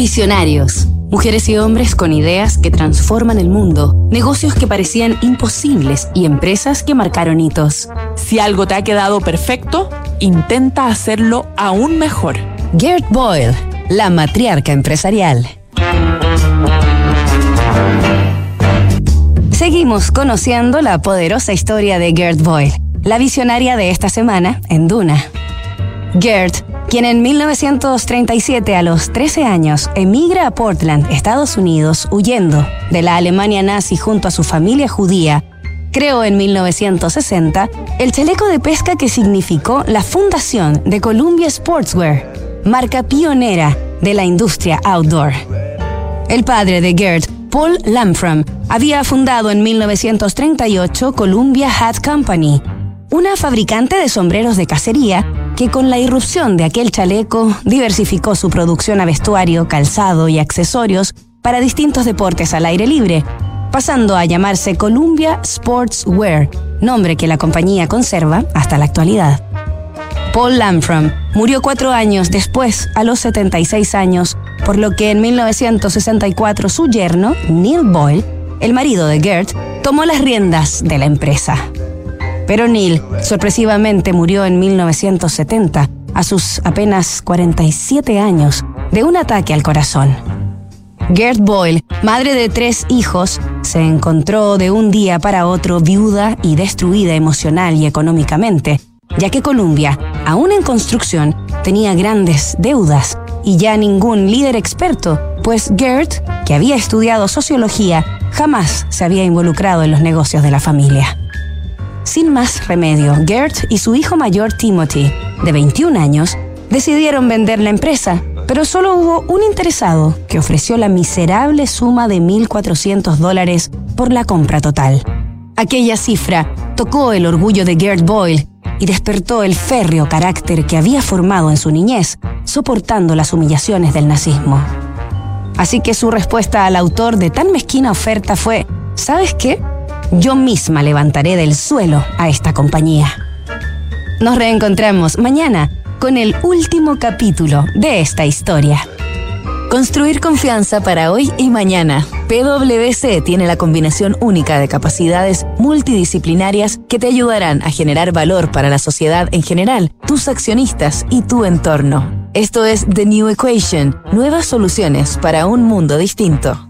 Visionarios. Mujeres y hombres con ideas que transforman el mundo, negocios que parecían imposibles y empresas que marcaron hitos. Si algo te ha quedado perfecto, intenta hacerlo aún mejor. Gert Boyle, la matriarca empresarial. Seguimos conociendo la poderosa historia de Gert Boyle, la visionaria de esta semana en Duna. Gert quien en 1937 a los 13 años emigra a Portland, Estados Unidos, huyendo de la Alemania nazi junto a su familia judía, creó en 1960 el chaleco de pesca que significó la fundación de Columbia Sportswear, marca pionera de la industria outdoor. El padre de Gert, Paul Lamfram, había fundado en 1938 Columbia Hat Company, una fabricante de sombreros de cacería que con la irrupción de aquel chaleco diversificó su producción a vestuario, calzado y accesorios para distintos deportes al aire libre, pasando a llamarse Columbia Sportswear, nombre que la compañía conserva hasta la actualidad. Paul Lamfram murió cuatro años después, a los 76 años, por lo que en 1964 su yerno, Neil Boyle, el marido de Gert, tomó las riendas de la empresa. Pero Neil sorpresivamente murió en 1970, a sus apenas 47 años, de un ataque al corazón. Gert Boyle, madre de tres hijos, se encontró de un día para otro viuda y destruida emocional y económicamente, ya que Columbia, aún en construcción, tenía grandes deudas y ya ningún líder experto, pues Gert, que había estudiado sociología, jamás se había involucrado en los negocios de la familia. Sin más remedio, Gert y su hijo mayor Timothy, de 21 años, decidieron vender la empresa, pero solo hubo un interesado que ofreció la miserable suma de 1.400 dólares por la compra total. Aquella cifra tocó el orgullo de Gert Boyle y despertó el férreo carácter que había formado en su niñez, soportando las humillaciones del nazismo. Así que su respuesta al autor de tan mezquina oferta fue, ¿sabes qué? Yo misma levantaré del suelo a esta compañía. Nos reencontramos mañana con el último capítulo de esta historia. Construir confianza para hoy y mañana. PwC tiene la combinación única de capacidades multidisciplinarias que te ayudarán a generar valor para la sociedad en general, tus accionistas y tu entorno. Esto es The New Equation, nuevas soluciones para un mundo distinto.